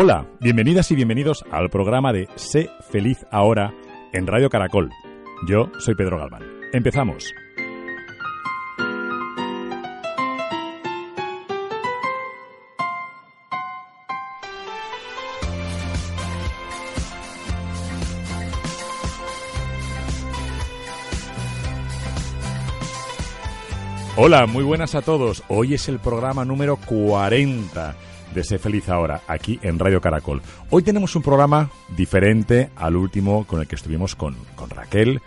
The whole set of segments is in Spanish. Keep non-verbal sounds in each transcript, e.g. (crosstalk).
Hola, bienvenidas y bienvenidos al programa de Sé feliz ahora en Radio Caracol. Yo soy Pedro Galván. Empezamos. Hola, muy buenas a todos. Hoy es el programa número 40 de Sé Feliz Ahora, aquí en Radio Caracol. Hoy tenemos un programa diferente al último con el que estuvimos con, con Raquel.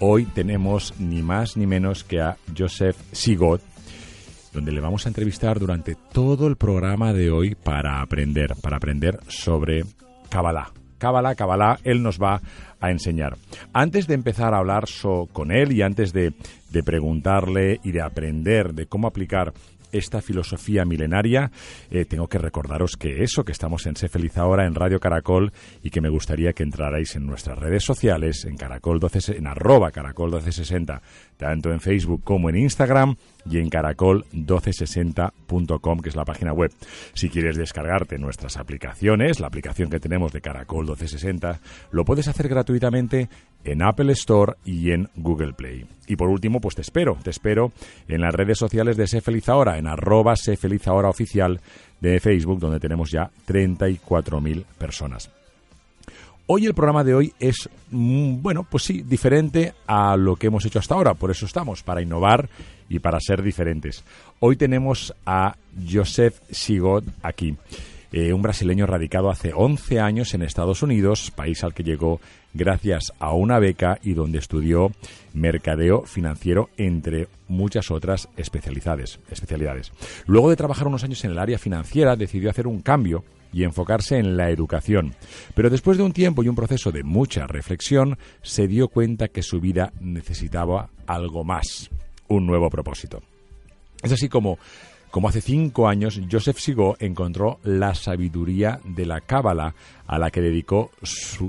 Hoy tenemos ni más ni menos que a Joseph Sigot, donde le vamos a entrevistar durante todo el programa de hoy para aprender, para aprender sobre Kabbalah. Kabbalah, Kabbalah, él nos va a enseñar. Antes de empezar a hablar con él y antes de, de preguntarle y de aprender de cómo aplicar esta filosofía milenaria, eh, tengo que recordaros que eso, que estamos en Sé Feliz Ahora, en Radio Caracol, y que me gustaría que entrarais en nuestras redes sociales, en Caracol 12, en arroba Caracol 1260, tanto en Facebook como en Instagram, y en caracol1260.com, que es la página web. Si quieres descargarte nuestras aplicaciones, la aplicación que tenemos de Caracol 1260, lo puedes hacer gratuitamente en Apple Store y en Google Play. Y por último, pues te espero, te espero en las redes sociales de Sé Feliz Ahora, en arroba Sé Ahora oficial de Facebook, donde tenemos ya 34.000 personas. Hoy el programa de hoy es, mm, bueno, pues sí, diferente a lo que hemos hecho hasta ahora. Por eso estamos, para innovar y para ser diferentes. Hoy tenemos a Joseph Sigot aquí, eh, un brasileño radicado hace 11 años en Estados Unidos, país al que llegó gracias a una beca y donde estudió mercadeo financiero, entre muchas otras especialidades. especialidades. Luego de trabajar unos años en el área financiera, decidió hacer un cambio y enfocarse en la educación. Pero después de un tiempo y un proceso de mucha reflexión, se dio cuenta que su vida necesitaba algo más, un nuevo propósito. Es así como como hace cinco años, Joseph Sigo encontró la sabiduría de la Cábala, a la que dedicó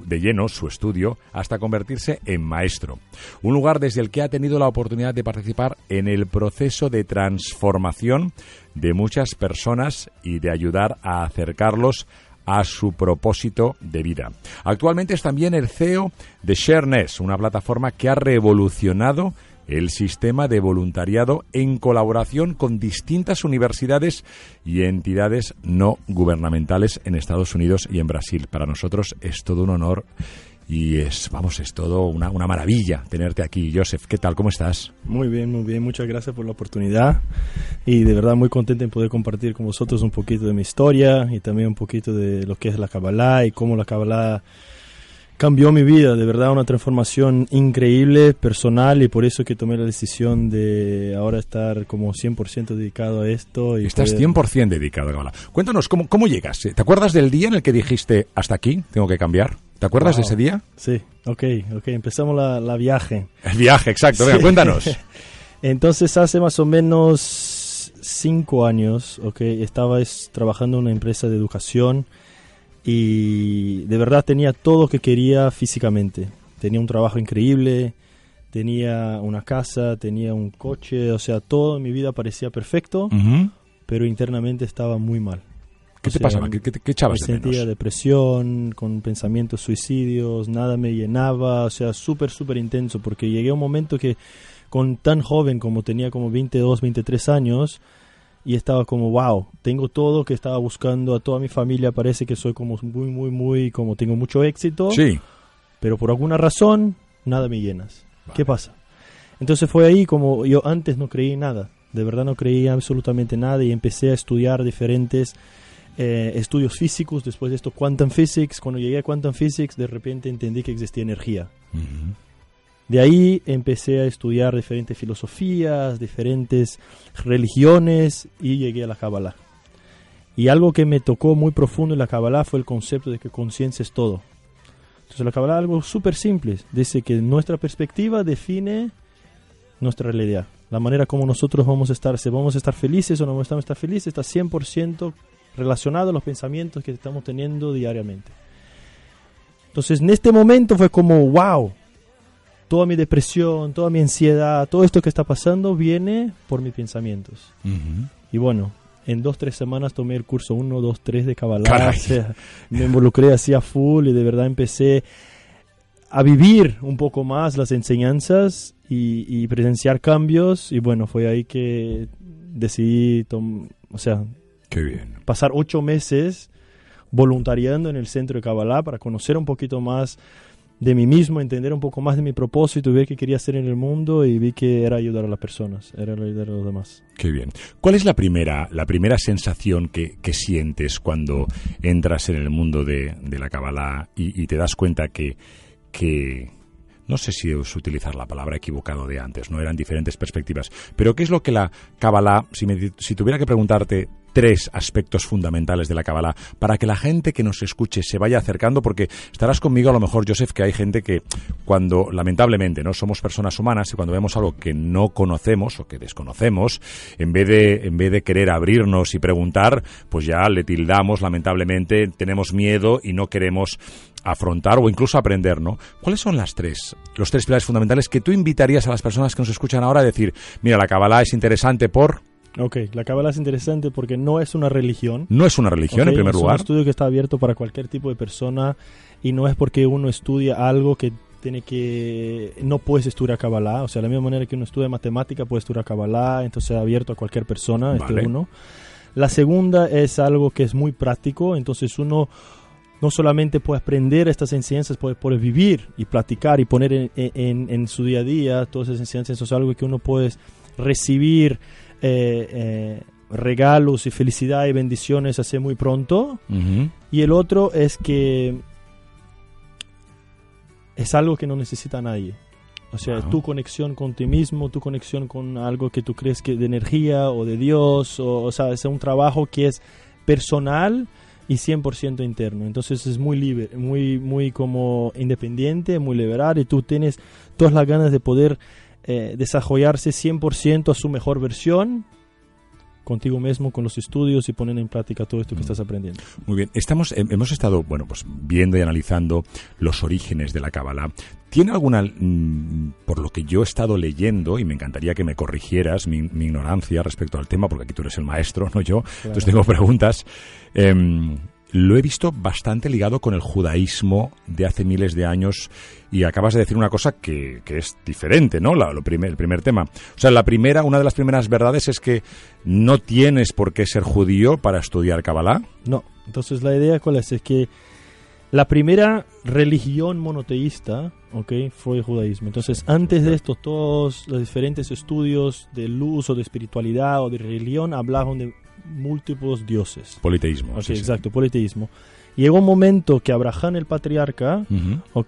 de lleno su estudio hasta convertirse en maestro. Un lugar desde el que ha tenido la oportunidad de participar en el proceso de transformación de muchas personas y de ayudar a acercarlos a su propósito de vida. Actualmente es también el CEO de ShareNess, una plataforma que ha revolucionado el sistema de voluntariado en colaboración con distintas universidades y entidades no gubernamentales en Estados Unidos y en Brasil. Para nosotros es todo un honor y es, vamos, es todo una, una maravilla tenerte aquí. Joseph, ¿qué tal? ¿Cómo estás? Muy bien, muy bien. Muchas gracias por la oportunidad y de verdad muy contento en poder compartir con vosotros un poquito de mi historia y también un poquito de lo que es la Kabbalah y cómo la Kabbalah cambió mi vida, de verdad una transformación increíble, personal, y por eso que tomé la decisión de ahora estar como 100% dedicado a esto. Y Estás 100% dedicado a Kabbalah. Cuéntanos, ¿cómo, ¿cómo llegas? ¿Te acuerdas del día en el que dijiste, hasta aquí, tengo que cambiar? ¿Te acuerdas de ese día? Sí, ok, ok, empezamos la, la viaje. El viaje, exacto, Venga, cuéntanos. (laughs) Entonces hace más o menos cinco años, ok, estaba trabajando en una empresa de educación y de verdad tenía todo lo que quería físicamente. Tenía un trabajo increíble, tenía una casa, tenía un coche, o sea, todo en mi vida parecía perfecto, pero internamente estaba muy mal. ¿Qué te pasaba? ¿Qué, qué, qué echabas me de sentía menos? depresión, con pensamientos suicidios, nada me llenaba, o sea, súper, súper intenso, porque llegué a un momento que con tan joven como tenía como 22, 23 años, y estaba como, wow, tengo todo que estaba buscando a toda mi familia, parece que soy como muy, muy, muy, como tengo mucho éxito, Sí. pero por alguna razón nada me llenas. ¿Qué pasa? Entonces fue ahí como yo antes no creí nada, de verdad no creía absolutamente nada y empecé a estudiar diferentes eh, estudios físicos, después de esto quantum physics, cuando llegué a quantum physics de repente entendí que existía energía. Ujú. De ahí empecé a estudiar diferentes filosofías, diferentes religiones y llegué a la Kabbalah. Y algo que me tocó muy profundo en la Kabbalah fue el concepto de que conciencia es todo. Entonces la Kabbalah es algo súper simple. Dice que nuestra perspectiva define nuestra realidad. La manera como nosotros vamos a estar, si vamos a estar felices o no vamos a estar felices, está 100% relacionado a los pensamientos que estamos teniendo diariamente. Entonces en este momento fue como, wow, toda mi depresión, toda mi ansiedad, todo esto que está pasando viene por mis pensamientos. Y bueno, en dos, tres semanas tomé el curso 1, 2, 3 de Kabbalah. me involucré así a full y de verdad empecé a vivir un poco más las enseñanzas y, presenciar cambios. Y bueno, fue ahí que decidí, o sea, pasar ocho meses voluntariando en el centro de Kabbalah para conocer un poquito más de mí mismo, entender un poco más de mi propósito ver qué quería hacer en el mundo y vi que era ayudar a las personas, era ayudar a los demás. Qué bien. ¿Cuál es la primera, la primera sensación que, sientes cuando entras en el mundo de, la Kabbalah y, te das cuenta que, que, no sé si es utilizar la palabra equivocado de antes, no eran diferentes perspectivas, pero ¿qué es lo que la Kabbalah, si, si tuviera que preguntarte tres aspectos fundamentales de la Kabbalah para que la gente que nos escuche se vaya acercando, porque estarás conmigo a lo mejor, Joseph, que hay gente que cuando, lamentablemente, no somos personas humanas y cuando vemos algo que no conocemos o que desconocemos, en vez de, en vez de querer abrirnos y preguntar, pues ya le tildamos, lamentablemente, tenemos miedo y no queremos afrontar o incluso aprender, ¿no? ¿Cuáles son las tres, los tres pilares fundamentales que tú invitarías a las personas que nos escuchan ahora a decir, mira, la Kabbalah es interesante por Ok, la Kabbalah es interesante porque no es una religión. No es una religión, en primer lugar. Es un estudio que está abierto para cualquier tipo de persona y no es porque uno estudia algo que tiene que no puedes estudiar Kabbalah, o sea, de la misma manera que uno estudia matemática puede estudiar Kabbalah, entonces es abierto a cualquier persona, este uno. La segunda es algo que es muy práctico, entonces uno no solamente puede aprender estas enseñanzas, puede, puede vivir y platicar y poner en, en, en, su día a día todas esas enseñanzas, eso es algo que uno puede recibir eh, eh, regalos y felicidad y bendiciones hace muy pronto. Y el otro es que es algo que no necesita nadie. O sea, tu conexión con ti mismo, tu conexión con algo que tú crees que de energía o de Dios, o, o sea, es un trabajo que es personal y 100% interno. Entonces es muy libre, muy, muy como independiente, muy liberal y tú tienes todas las ganas de poder eh, desarrollarse 100% a su mejor versión contigo mismo, con los estudios y poner en práctica todo esto que mm. estás aprendiendo. Muy bien, estamos, hemos estado, bueno, pues viendo y analizando los orígenes de la Kabbalah. ¿Tiene alguna, mm, por lo que yo he estado leyendo, y me encantaría que me corrigieras mi, ignorancia respecto al tema, porque aquí tú eres el maestro, (laughs) no yo, entonces tengo preguntas. Em, lo he visto bastante ligado con el judaísmo de hace miles de años y acabas de decir una cosa que, es diferente, ¿no? lo primer, el primer tema. O sea, la primera, una de las primeras verdades es que no tienes por qué ser judío para estudiar Kabbalah. No, entonces la idea cuál es, es que la primera religión monoteísta, ¿ok? Fue el judaísmo. Entonces, antes de esto, todos los diferentes estudios de luz o de espiritualidad o de religión hablaban de múltiples dioses. Politeísmo. sí, exacto, politeísmo. Llegó un momento que Abraham, el patriarca,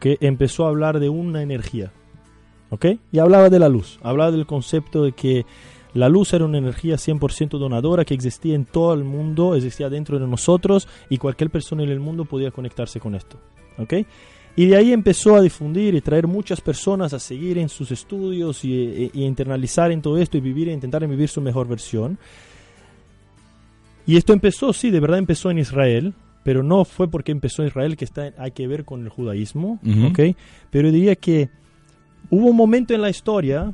empezó a hablar de una energía. ¿okay? Y hablaba de la luz. Hablaba del concepto de que la luz era una energía 100% donadora que existía en todo el mundo, existía dentro de nosotros y cualquier persona en el mundo podía conectarse con esto. ¿okay? Y de ahí empezó a difundir y traer muchas personas a seguir en sus estudios y, y, y internalizar en todo esto y vivir e intentar vivir su mejor versión. Y esto empezó, sí, de verdad empezó en Israel, pero no fue porque empezó en Israel que está, hay que ver con el judaísmo, Pero diría que hubo un momento en la historia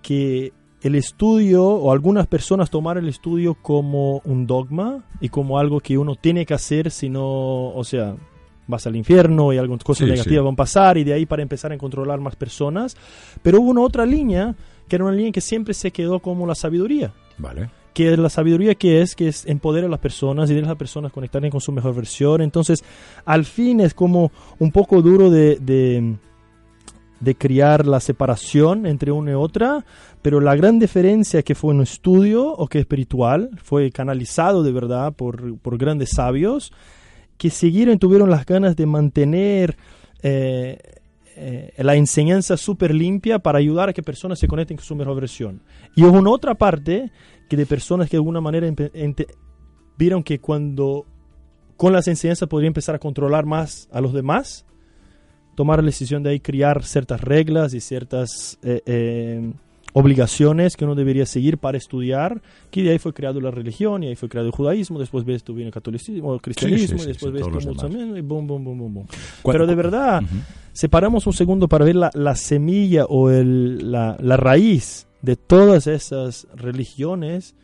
que el estudio o algunas personas tomaron el estudio como un dogma y como algo que uno tiene que hacer si no, o sea, vas al infierno y algunas cosas negativas van a pasar y de ahí para empezar a controlar más personas. Pero hubo una otra línea que era una línea que siempre se quedó como la sabiduría. Vale que la sabiduría que es, que es empoderar a las personas y a las personas conectarse con su mejor versión. Entonces, al fin es como un poco duro de, de, de criar la separación entre una y otra, pero la gran diferencia que fue un estudio o que espiritual, fue canalizado de verdad por, por grandes sabios, que siguieron, tuvieron las ganas de mantener eh, eh, la enseñanza súper limpia para ayudar a que personas se conecten con su mejor versión. Y hubo una otra parte que de personas que de alguna manera vieron que cuando con las enseñanzas podría empezar a controlar más a los demás, tomar la decisión de ahí criar ciertas reglas y ciertas eh, eh, obligaciones que uno debería seguir para estudiar, que de ahí fue creado la religión, y ahí fue creado el judaísmo, después ves tú viene el catolicismo, el cristianismo, Sí, sí, y después ves demás. musulmanismo, y boom, boom, boom, boom, boom. Pero de verdad. Separamos un segundo para ver la, la semilla o el, la, la raíz de todas esas religiones,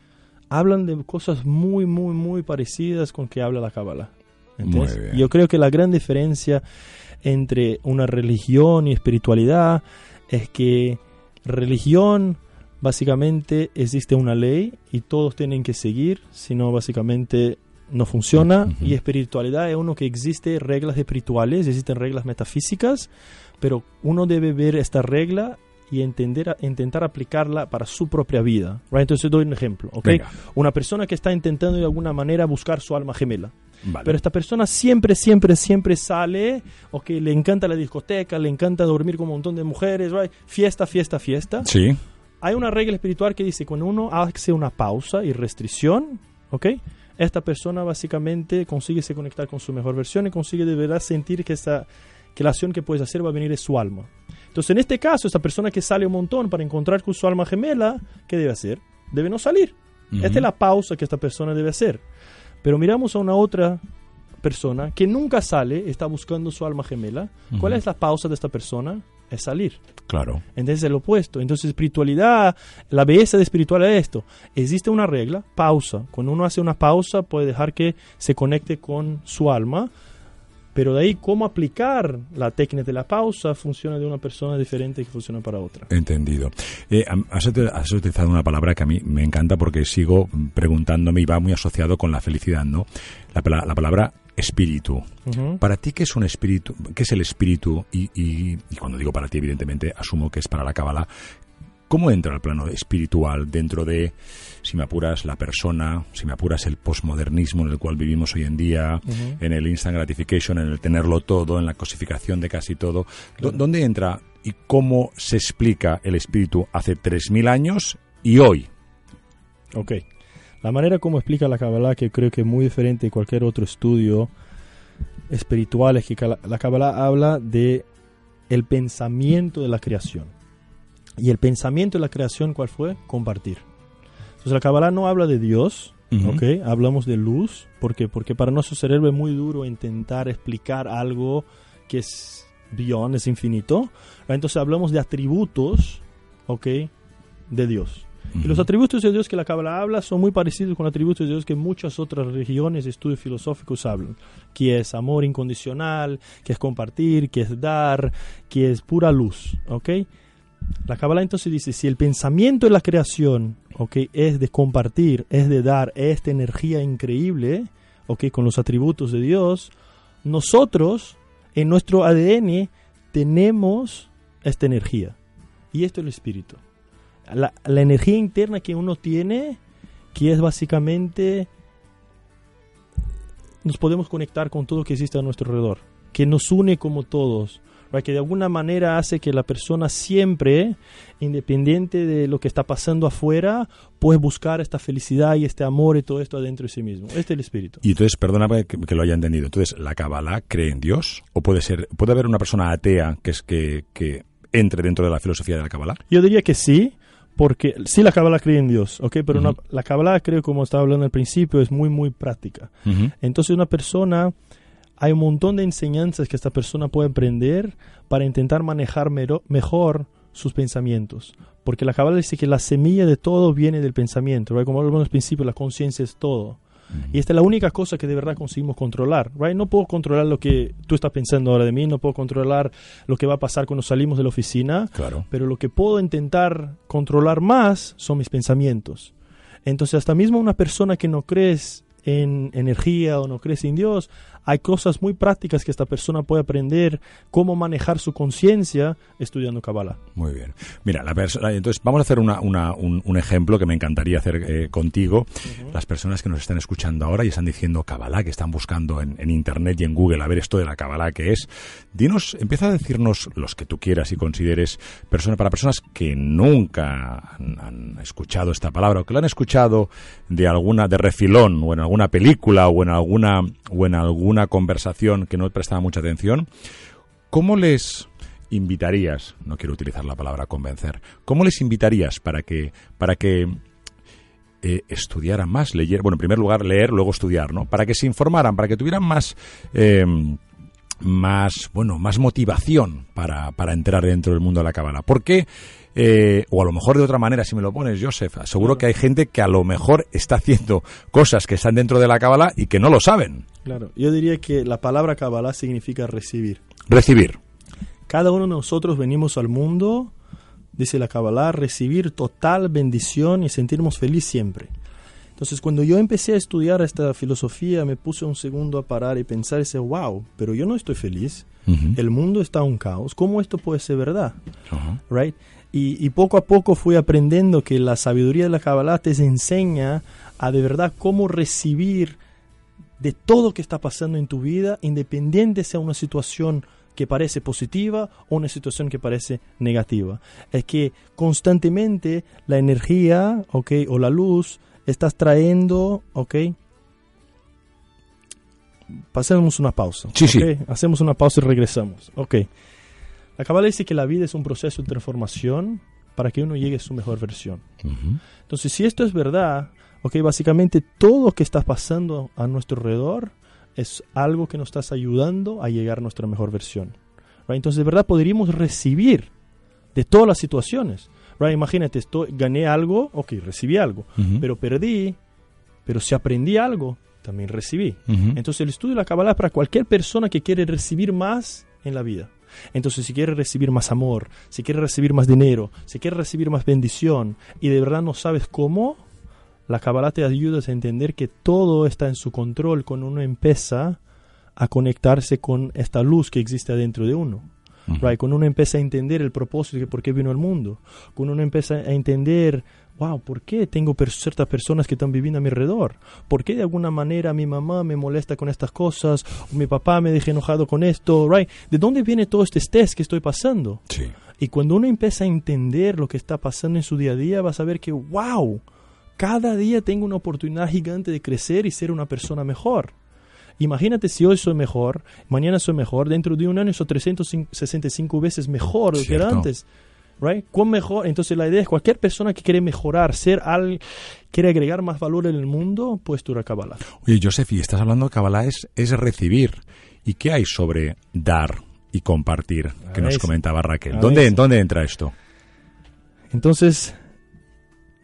hablan de cosas muy, muy, muy parecidas con que habla la Kabbalah. Yo creo que la gran diferencia entre una religión y espiritualidad es que religión básicamente existe una ley y todos tienen que seguir, si no básicamente no funciona. Ujú. Y espiritualidad es uno que existe reglas espirituales, existen reglas metafísicas, pero uno debe ver esta regla y entender, intentar aplicarla para su propia vida. Right? Entonces doy un ejemplo. ¿ok? Venga. Una persona que está intentando de alguna manera buscar su alma gemela. Vale. Pero esta persona siempre, siempre, siempre sale, o que le encanta la discoteca, le encanta dormir con un montón de mujeres, right? fiesta, fiesta, fiesta. Sí. Hay una regla espiritual que dice, cuando uno hace una pausa y restricción, ¿ok? Esta persona básicamente consigue se conectar con su mejor versión y consigue de verdad sentir que, esta, que la acción que puedes hacer va a venir de su alma. Entonces, en este caso, esta persona que sale un montón para encontrar con su alma gemela, ¿qué debe hacer? Debe no salir. Esta es la pausa que esta persona debe hacer. Pero miramos a una otra persona que nunca sale, está buscando su alma gemela. ¿Cuál es la pausa de esta persona? Es salir. Claro. Entonces es el opuesto. Entonces espiritualidad, la belleza de espiritualidad es esto. Existe una regla, pausa. Cuando uno hace una pausa puede dejar que se conecte con su alma. Pero de ahí cómo aplicar la técnica de la pausa funciona de una persona diferente que funciona para otra. Entendido. Eh, has, ut- has utilizado una palabra que a mí me encanta porque sigo preguntándome y va muy asociado con la felicidad, ¿no? La palabra espíritu. Para ti, ¿qué es un espíritu? ¿Qué es el espíritu? Y, y- y cuando digo para ti, evidentemente, asumo que es para la cábala. ¿Cómo entra el plano espiritual dentro de, si me apuras, la persona, si me apuras, el posmodernismo en el cual vivimos hoy en día, en el instant gratification, en el tenerlo todo, en la cosificación de casi todo? ¿Dó- ¿Dónde entra y cómo se explica el espíritu hace 3.000 años y hoy? Ok. La manera como explica la Kabbalah, que creo que es muy diferente de cualquier otro estudio espiritual, es que la Kabbalah habla de el pensamiento de la creación. Y el pensamiento de la creación, ¿cuál fue? Compartir. Entonces la Kabbalah no habla de Dios, Ujú. ¿ok? Hablamos de luz, ¿por qué? Porque para nuestro cerebro es muy duro intentar explicar algo que es beyond, es infinito. Entonces hablamos de atributos, ¿ok? De Dios. Y los atributos de Dios que la Kabbalah habla son muy parecidos con atributos de Dios que muchas otras religiones y estudios filosóficos hablan. Que es amor incondicional, que es compartir, que es dar, que es pura luz. ¿Ok? La Kabbalah entonces dice, si el pensamiento de la creación ¿ok? es de compartir, es de dar esta energía increíble ¿ok? con los atributos de Dios, nosotros en nuestro ADN tenemos esta energía. Y esto es el espíritu la, la energía interna que uno tiene, que es básicamente, nos podemos conectar con todo que existe a nuestro alrededor, que nos une como todos, ¿right? que de alguna manera hace que la persona siempre, independiente de lo que está pasando afuera, puede buscar esta felicidad y este amor y todo esto adentro de sí mismo. Este es el espíritu. Y entonces, perdóname que, que lo haya entendido. Entonces, ¿la Kabbalah cree en Dios? ¿O puede ser, puede haber una persona atea que es que, que entre dentro de la filosofía de la Kabbalah? Yo diría que sí, porque sí la Kabbalah cree en Dios, ¿ok? Pero una- la Kabbalah, creo, como estaba hablando al principio, es muy, muy práctica. Entonces una persona, hay un montón de enseñanzas que esta persona puede aprender para intentar manejar mejor sus pensamientos. Porque la Kabbalah dice que la semilla de todo viene del pensamiento. ¿right? Como hablamos al principio, la conciencia es todo. Y esta es la única cosa que de verdad conseguimos controlar. ¿right? No puedo controlar lo que tú estás pensando ahora de mí, no puedo controlar lo que va a pasar cuando salimos de la oficina, Claro. pero lo que puedo intentar controlar más son mis pensamientos. Entonces, hasta mismo una persona que no crees en energía o no crees en Dios, hay cosas muy prácticas que esta persona puede aprender cómo manejar su conciencia estudiando Kabbalah. Muy bien. Mira, la persona, entonces vamos a hacer una, una- un, un ejemplo que me encantaría hacer eh, contigo. Las personas que nos están escuchando ahora y están diciendo Kabbalah, que están buscando en, en Internet y en Google a ver esto de la Kabbalah que es. Dinos, empieza a decirnos los que tú quieras y consideres persona, para personas que nunca han, han escuchado esta palabra o que la han escuchado de alguna, de refilón o en alguna alguna película o en alguna, o en alguna conversación que no prestaba mucha atención, ¿cómo les invitarías, no quiero utilizar la palabra convencer, ¿cómo les invitarías para que, para que eh, estudiaran más, leer, bueno, en primer lugar leer, luego estudiar, ¿no? Para que se informaran, para que tuvieran más, eh, más, bueno, más motivación para, para entrar dentro del mundo de la cábala. ¿Por qué? Eh, o a lo mejor de otra manera, si me lo pones, Joseph, seguro que hay gente que a lo mejor está haciendo cosas que están dentro de la cábala y que no lo saben. Claro, yo diría que la palabra cábala significa recibir. Recibir. Cada uno de nosotros venimos al mundo, dice la cábala, recibir total bendición y sentirnos feliz siempre. Entonces, cuando yo empecé a estudiar esta filosofía, me puse un segundo a parar y pensar y decir, wow, pero yo no estoy feliz. El mundo está un caos. ¿Cómo esto puede ser verdad? Right? Y, poco a poco fui aprendiendo que la sabiduría de la Kabbalah te enseña a de verdad cómo recibir de todo que está pasando en tu vida, independiente sea una situación que parece positiva o una situación que parece negativa. Es que constantemente la energía, ¿ok? O la luz estás trayendo, ¿ok? Pasemos una pausa. Sí, sí. Hacemos una pausa y regresamos. Ok. La Kabbalah dice que la vida es un proceso de transformación para que uno llegue a su mejor versión. Entonces, si esto es verdad, ok, básicamente todo lo que está pasando a nuestro alrededor es algo que nos está ayudando a llegar a nuestra mejor versión. Entonces, de verdad, podríamos recibir de todas las situaciones. Imagínate, estoy, gané algo, ok, recibí algo, pero perdí, pero si aprendí algo, también recibí. Entonces, el estudio de la Kabbalah es para cualquier persona que quiere recibir más en la vida. Entonces, si quieres recibir más amor, si quieres recibir más dinero, si quieres recibir más bendición y de verdad no sabes cómo, la Kabbalah te ayuda a entender que todo está en su control cuando uno empieza a conectarse con esta luz que existe adentro de uno. Cuando uno empieza a entender el propósito de por qué vino al mundo, cuando uno empieza a entender wow, ¿por qué tengo ciertas personas que están viviendo a mi alrededor? ¿Por qué de alguna manera mi mamá me molesta con estas cosas? O mi papá me deja enojado con esto, right? ¿De dónde viene todo este estrés que estoy pasando? Sí. Y cuando uno empieza a entender lo que está pasando en su día a día, vas a ver que, wow, cada día tengo una oportunidad gigante de crecer y ser una persona mejor. Imagínate si hoy soy mejor, mañana soy mejor, dentro de un año soy 365 veces mejor que antes right? ¿Cuán mejor? Entonces la idea es cualquier persona que quiere mejorar, ser al, quiere agregar más valor en el mundo, pues tú Kabbalah. Oye, Joseph, y estás hablando de Kabbalah es, es recibir. ¿Y qué hay sobre dar y compartir que nos comentaba Raquel? ¿Dónde, ¿Dónde entra esto? Entonces,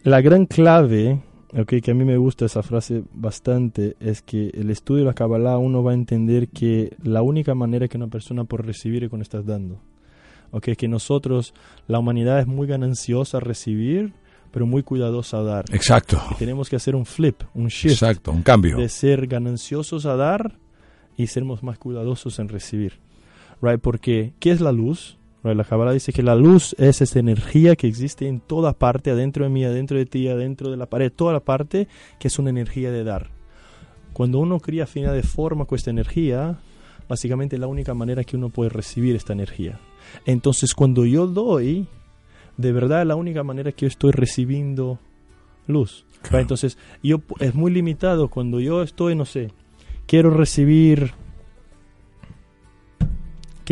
la gran clave, okay, que a mí me gusta esa frase bastante, es que el estudio de la Kabbalah uno va a entender que la única manera que una persona puede recibir es cuando estás dando. Okay, que nosotros, la humanidad es muy gananciosa a recibir, pero muy cuidadosa a dar. Exacto. tenemos que hacer un flip, un shift. Exacto, un cambio. De ser gananciosos a dar y sermos más cuidadosos en recibir. Right? Porque, ¿qué es la luz? La Kabbalah dice que la luz es esa energía que existe en toda parte, adentro de mí, adentro de ti, adentro de la pared, toda la parte, que es una energía de dar. Cuando uno cría afinidad de forma con esta energía, básicamente es la única manera que uno puede recibir esta energía. Entonces cuando yo doy, de verdad es la única manera que yo estoy recibiendo luz. Entonces yo es muy limitado cuando yo estoy, no sé, quiero recibir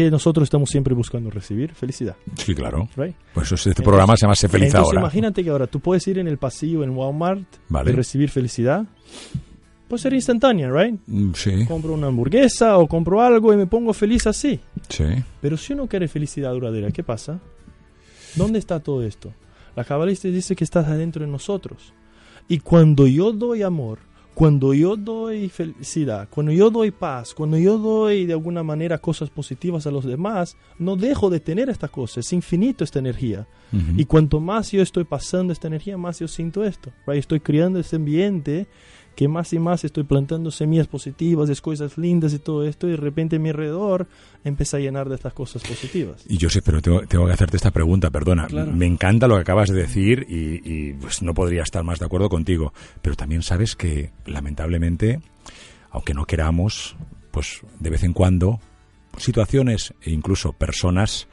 que nosotros estamos siempre buscando recibir felicidad. Sí, claro. Pues este programa se llama Se Feliz entonces, Ahora. Imagínate que ahora tú puedes ir en el pasillo en Walmart y recibir felicidad puede ser instantánea, ¿right? Mm, sí. Compro una hamburguesa o compro algo y me pongo feliz así. Sí. Pero si uno quiere felicidad duradera, ¿qué pasa? ¿Dónde está todo esto? La cabalista dice que está adentro de nosotros. Y cuando yo doy amor, cuando yo doy felicidad, cuando yo doy paz, cuando yo doy de alguna manera cosas positivas a los demás, no dejo de tener estas cosas, es infinito esta energía. Y cuanto más yo estoy pasando esta energía, más yo siento esto. Right? Estoy creando este ambiente que más y más estoy plantando semillas positivas, cosas lindas y todo esto, y de repente mi alrededor empieza a llenar de estas cosas positivas. Y yo sé, pero tengo, que hacerte esta pregunta, perdona. Me encanta lo que acabas de decir y, pues no podría estar más de acuerdo contigo, pero también sabes que lamentablemente, aunque no queramos, pues de vez en cuando situaciones e incluso personas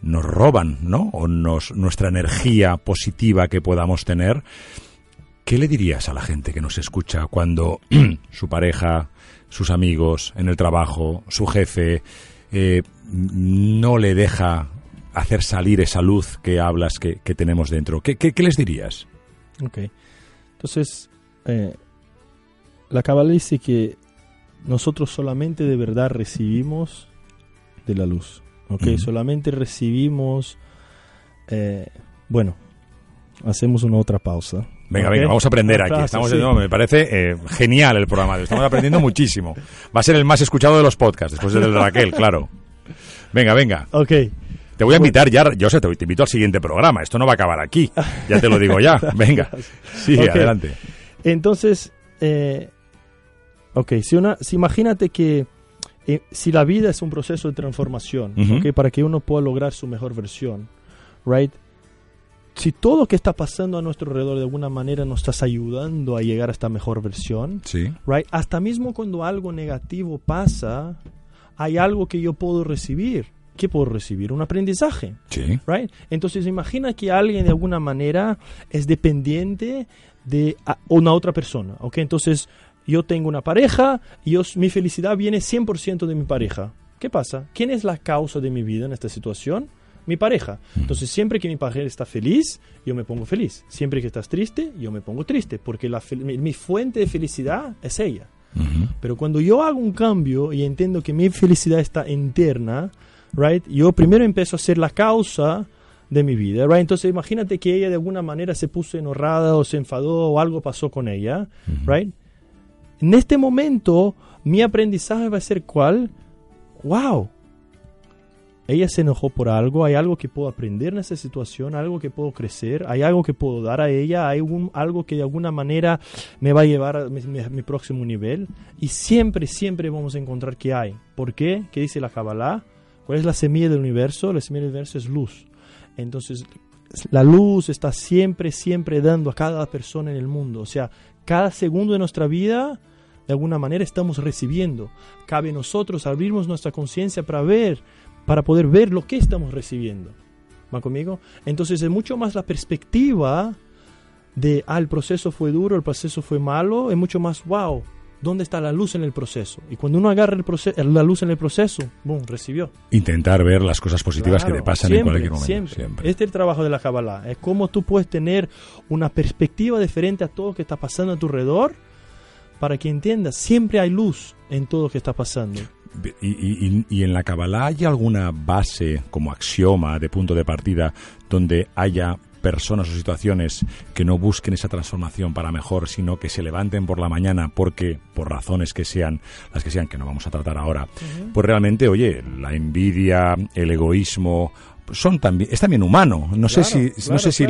nos roban, ¿no? O nos, nuestra energía positiva que podamos tener ¿Qué le dirías a la gente que nos escucha cuando (clears throat) su pareja, sus amigos, en el trabajo, su jefe, eh, no le deja hacer salir esa luz que hablas que, tenemos dentro? ¿Qué, les dirías? Ok. Entonces, eh, la Kabbalah dice que nosotros solamente de verdad recibimos de la luz. ¿Ok? Solamente recibimos. Eh, bueno, hacemos una otra pausa. Venga, venga, vamos a aprender aquí. Estamos, me parece eh, genial el programa. Estamos aprendiendo (laughs) muchísimo. Va a ser el más escuchado de los podcasts, después del de Raquel, claro. Venga, venga. Ok. Te voy a invitar ya, yo sé, te, invito al siguiente programa. Esto no va a acabar aquí. Ya te lo digo ya. (laughs) Venga. Sí, adelante. Entonces, eh, ok, si, una, si imagínate que eh, si la vida es un proceso de transformación, para que uno pueda lograr su mejor versión, right? Si todo lo que está pasando a nuestro alrededor de alguna manera nos estás ayudando a llegar a esta mejor versión, sí. right? Hasta mismo cuando algo negativo pasa, hay algo que yo puedo recibir. ¿Qué puedo recibir? Un aprendizaje. Sí. Right? Entonces imagina que alguien de alguna manera es dependiente de una otra persona. ¿ok? Entonces yo tengo una pareja y mi felicidad viene 100% de mi pareja. ¿Qué pasa? ¿Quién es la causa de mi vida en esta situación? Mi pareja. Entonces, siempre que mi pareja está feliz, yo me pongo feliz. Siempre que estás triste, yo me pongo triste, porque la mi, fuente de felicidad es ella. Pero cuando yo hago un cambio y entiendo que mi felicidad está interna, right, yo primero empiezo a ser la causa de mi vida, right? Entonces, imagínate que ella de alguna manera se puso enojada o se enfadó o algo pasó con ella, right? En este momento, mi aprendizaje va a ser cuál? Wow, ella se enojó por algo, hay algo que puedo aprender en esa situación, algo que puedo crecer, hay algo que puedo dar a ella, hay algo que de alguna manera me va a llevar a mi, próximo nivel. Y siempre, siempre vamos a encontrar que hay. ¿Por qué? ¿Qué dice la Kabbalah? ¿Cuál es la semilla del universo? La semilla del universo es luz. Entonces, la luz está siempre, siempre dando a cada persona en el mundo. O sea, cada segundo de nuestra vida, de alguna manera, estamos recibiendo. Cabe nosotros abrirnos nuestra conciencia para ver para poder ver lo que estamos recibiendo. ¿Va conmigo? Entonces es mucho más la perspectiva de, ah, el proceso fue duro, el proceso fue malo, es mucho más, wow, ¿dónde está la luz en el proceso? Y cuando uno agarra el la luz en el proceso, boom, recibió. Intentar ver las cosas positivas que te pasan en cualquier momento. Siempre. Este es el trabajo de la Kabbalah, es cómo tú puedes tener una perspectiva diferente a todo lo que está pasando a tu alrededor para que entiendas, siempre hay luz en todo lo que está pasando. Y, en la Kabbalah hay alguna base como axioma de punto de partida donde haya personas o situaciones que no busquen esa transformación para mejor, sino que se levanten por la mañana porque, por razones que sean, las que sean, que no vamos a tratar ahora, pues realmente, oye, la envidia, el egoísmo son también es también humano. No sé si no sé si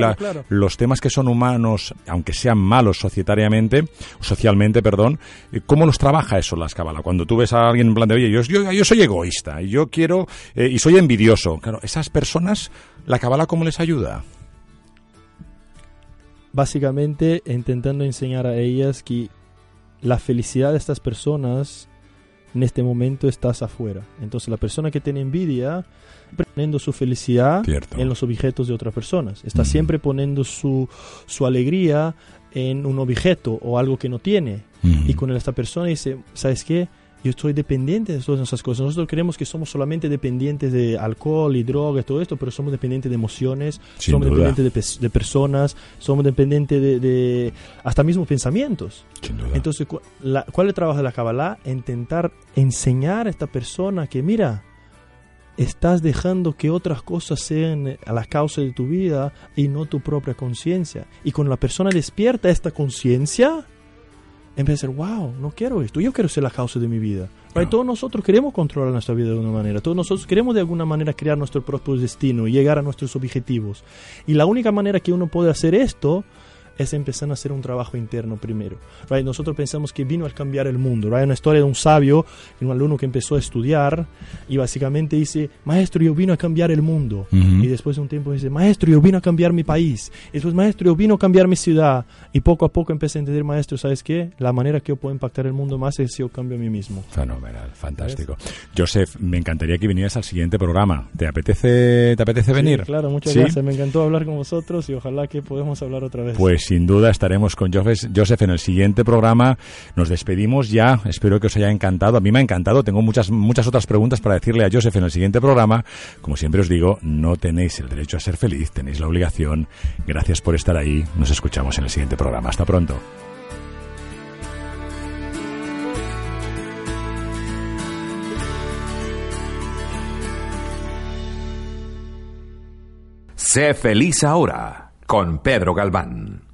los temas que son humanos, aunque sean malos societariamente, socialmente, perdón, eh, ¿cómo los trabaja eso la escabala? Cuando tú ves a alguien en plan de, oye, yo, yo, soy egoísta, y yo quiero eh, y soy envidioso. Claro, esas personas, la cabala cómo les ayuda? Básicamente intentando enseñar a ellas que la felicidad de estas personas en este momento estás afuera. Entonces la persona que tiene envidia poniendo su felicidad en los objetos de otras personas. Está siempre poniendo su, su alegría en un objeto o algo que no tiene. Y con esta persona dice, ¿sabes qué? Yo estoy dependiente de todas esas cosas. Nosotros creemos que somos solamente dependientes de alcohol y drogas, todo esto, pero somos dependientes de emociones, somos dependientes de, personas, somos dependientes de, hasta mismos pensamientos. Entonces, ¿cuál es el trabajo de la Kabbalah? Intentar enseñar a esta persona que, mira, estás dejando que otras cosas sean a la causa de tu vida y no tu propia conciencia. Y cuando la persona despierta esta conciencia, empieza a decir, wow, no quiero esto, yo quiero ser la causa de mi vida. Todos nosotros queremos controlar nuestra vida de una manera, todos nosotros queremos de alguna manera crear nuestro propio destino y llegar a nuestros objetivos. Y la única manera que uno puede hacer esto es empezar a hacer un trabajo interno primero. Right? Nosotros pensamos que vino a cambiar el mundo. Right? Una historia de un sabio, un alumno que empezó a estudiar y básicamente dice, maestro, yo vino a cambiar el mundo. Y después de un tiempo dice, maestro, yo vino a cambiar mi país. Y después, maestro, yo vino a cambiar mi ciudad. Y poco a poco empecé a entender, maestro, ¿sabes qué? La manera que yo puedo impactar el mundo más es si yo cambio a mí mismo. Fenomenal, fantástico. Joseph, me encantaría que vinieras al siguiente programa. ¿Te apetece, te apetece venir? claro, muchas gracias. Me encantó hablar con vosotros y ojalá que podamos hablar otra vez. Pues sin duda estaremos con Joseph en el siguiente programa. Nos despedimos ya. Espero que os haya encantado. A mí me ha encantado. Tengo muchas, muchas otras preguntas para decirle a Joseph en el siguiente programa. Como siempre os digo, no tenéis el derecho a ser feliz, tenéis la obligación. Gracias por estar ahí. Nos escuchamos en el siguiente programa. Hasta pronto. Sé feliz ahora con Pedro Galván.